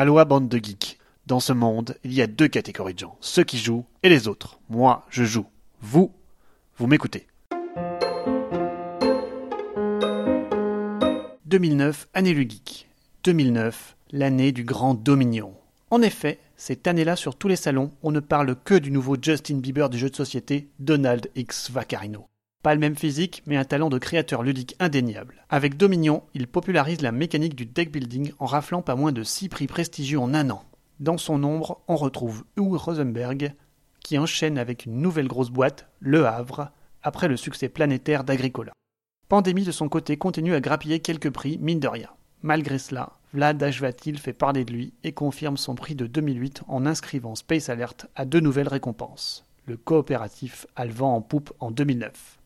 Aloha bande de geeks. Dans ce monde, il y a deux catégories de gens, ceux qui jouent et les autres. Moi, je joue. Vous, vous m'écoutez. 2009, année du geek. 2009, l'année du grand Dominion. En effet, cette année-là, sur tous les salons, on ne parle que du nouveau Justin Bieber du jeu de société, Donald X Vaccarino. Pas le même physique, mais un talent de créateur ludique indéniable. Avec Dominion, il popularise la mécanique du deck building en raflant pas moins de 6 prix prestigieux en un an. Dans son ombre, on retrouve Hugh Rosenberg, qui enchaîne avec une nouvelle grosse boîte, Le Havre, après le succès planétaire d'Agricola. Pandémie de son côté continue à grappiller quelques prix, mine de rien. Malgré cela, Vlad Ashvatil fait parler de lui et confirme son prix de 2008 en inscrivant Space Alert à deux nouvelles récompenses. Le coopératif a le vent en poupe en 2009.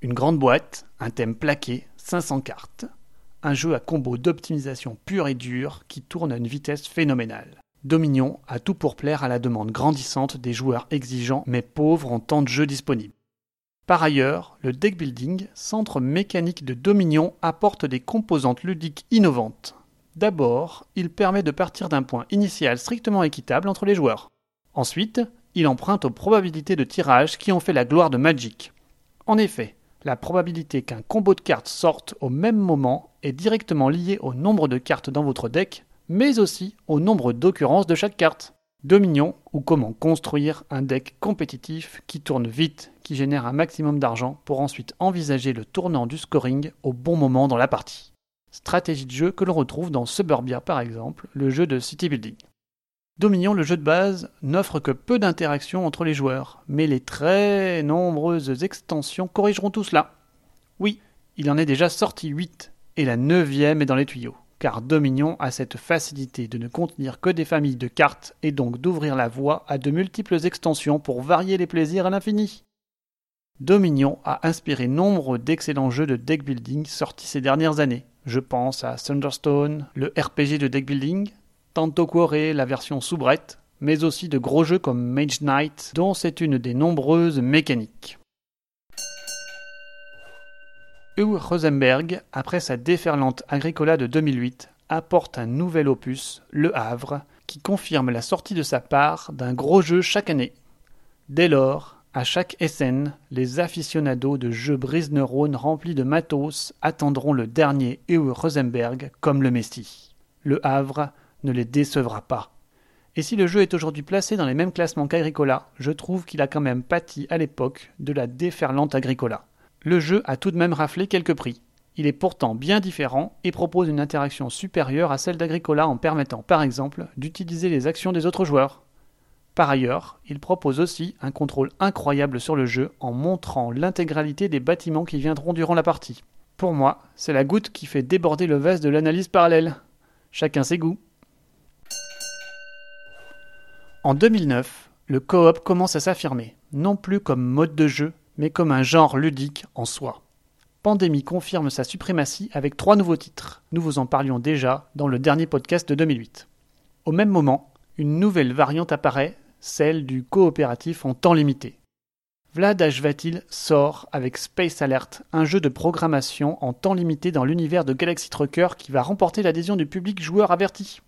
Une grande boîte, un thème plaqué, 500 cartes. Un jeu à combo d'optimisation pure et dure qui tourne à une vitesse phénoménale. Dominion a tout pour plaire à la demande grandissante des joueurs exigeants mais pauvres en temps de jeu disponible. Par ailleurs, le deck building, centre mécanique de Dominion, apporte des composantes ludiques innovantes. D'abord, il permet de partir d'un point initial strictement équitable entre les joueurs. Ensuite, il emprunte aux probabilités de tirage qui ont fait la gloire de Magic. En effet, la probabilité qu'un combo de cartes sorte au même moment est directement liée au nombre de cartes dans votre deck, mais aussi au nombre d'occurrences de chaque carte. Dominion ou comment construire un deck compétitif qui tourne vite, qui génère un maximum d'argent pour ensuite envisager le tournant du scoring au bon moment dans la partie. Stratégie de jeu que l'on retrouve dans Suburbia par exemple, le jeu de city building. Dominion, le jeu de base, n'offre que peu d'interactions entre les joueurs, mais les très nombreuses extensions corrigeront tout cela. Oui, il en est déjà sorti 8, et la neuvième est dans les tuyaux, car Dominion a cette facilité de ne contenir que des familles de cartes et donc d'ouvrir la voie à de multiples extensions pour varier les plaisirs à l'infini. Dominion a inspiré nombre d'excellents jeux de deck building sortis ces dernières années. Je pense à Thunderstone, le RPG de deck building, Tantocore, la version soubrette, mais aussi de gros jeux comme Mage Knight, dont c'est une des nombreuses mécaniques. Hugh Rosenberg, après sa déferlante Agricola de 2008, apporte un nouvel opus, Le Havre, qui confirme la sortie de sa part d'un gros jeu chaque année. Dès lors, à chaque SN, les aficionados de jeux brise-neurones remplis de matos attendront le dernier Hugh Rosenberg comme le Messie. Le Havre ne les décevra pas. Et si le jeu est aujourd'hui placé dans les mêmes classements qu'Agricola, je trouve qu'il a quand même pâti à l'époque de la déferlante Agricola. Le jeu a tout de même raflé quelques prix. Il est pourtant bien différent et propose une interaction supérieure à celle d'Agricola en permettant par exemple d'utiliser les actions des autres joueurs. Par ailleurs, il propose aussi un contrôle incroyable sur le jeu en montrant l'intégralité des bâtiments qui viendront durant la partie. Pour moi, c'est la goutte qui fait déborder le vase de l'analyse parallèle. Chacun ses goûts. En 2009, le coop commence à s'affirmer, non plus comme mode de jeu, mais comme un genre ludique en soi. Pandémie confirme sa suprématie avec trois nouveaux titres. Nous vous en parlions déjà dans le dernier podcast de 2008. Au même moment, une nouvelle variante apparaît, celle du coopératif en temps limité. Vlad Ashvatil sort avec Space Alert, un jeu de programmation en temps limité dans l'univers de Galaxy Trucker qui va remporter l'adhésion du public joueur averti.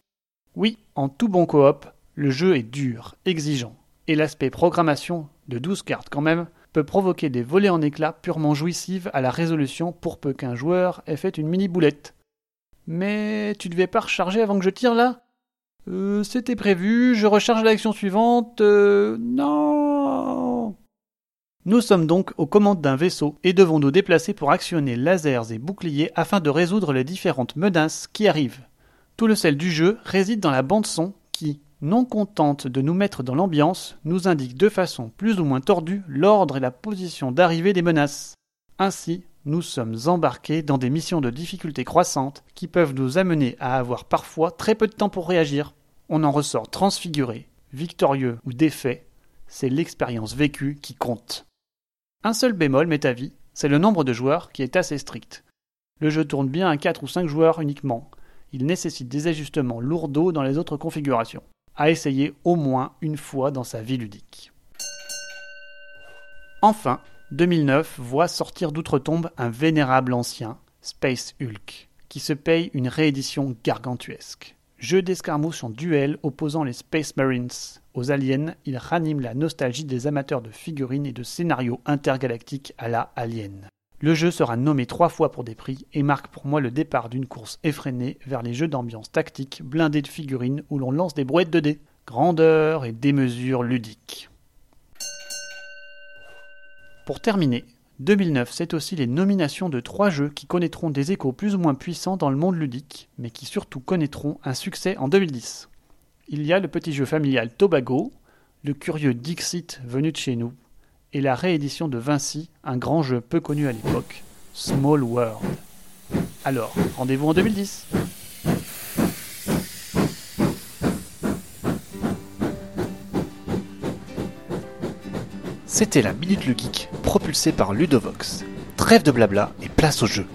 Oui, en tout bon coop, le jeu est dur, exigeant, et l'aspect programmation, de 12 cartes quand même, peut provoquer des volées en éclats purement jouissives à la résolution pour peu qu'un joueur ait fait une mini boulette. Mais tu devais pas recharger avant que je tire là? Euh, c'était prévu, je recharge l'action suivante. Euh, non Nous sommes donc aux commandes d'un vaisseau et devons nous déplacer pour actionner lasers et boucliers afin de résoudre les différentes menaces qui arrivent. Tout le sel du jeu réside dans la bande son non contente de nous mettre dans l'ambiance, nous indique de façon plus ou moins tordue l'ordre et la position d'arrivée des menaces. Ainsi, nous sommes embarqués dans des missions de difficulté croissante qui peuvent nous amener à avoir parfois très peu de temps pour réagir. On en ressort transfiguré, victorieux ou défait, c'est l'expérience vécue qui compte. Un seul bémol m'est à vie, c'est le nombre de joueurs qui est assez strict. Le jeu tourne bien à 4 ou 5 joueurs uniquement. Il nécessite des ajustements lourdeaux dans les autres configurations à essayer au moins une fois dans sa vie ludique. Enfin, 2009 voit sortir d'outre-tombe un vénérable ancien, Space Hulk, qui se paye une réédition gargantuesque. Jeu d'escarmouche en duel opposant les Space Marines aux aliens, il ranime la nostalgie des amateurs de figurines et de scénarios intergalactiques à la Alien. Le jeu sera nommé trois fois pour des prix et marque pour moi le départ d'une course effrénée vers les jeux d'ambiance tactique blindés de figurines où l'on lance des brouettes de dés. Grandeur et démesure ludique. Pour terminer, 2009, c'est aussi les nominations de trois jeux qui connaîtront des échos plus ou moins puissants dans le monde ludique, mais qui surtout connaîtront un succès en 2010. Il y a le petit jeu familial Tobago, le curieux Dixit venu de chez nous, et la réédition de Vinci, un grand jeu peu connu à l'époque, Small World. Alors, rendez-vous en 2010 C'était la Minute le Geek, propulsée par Ludovox. Trêve de blabla et place au jeu.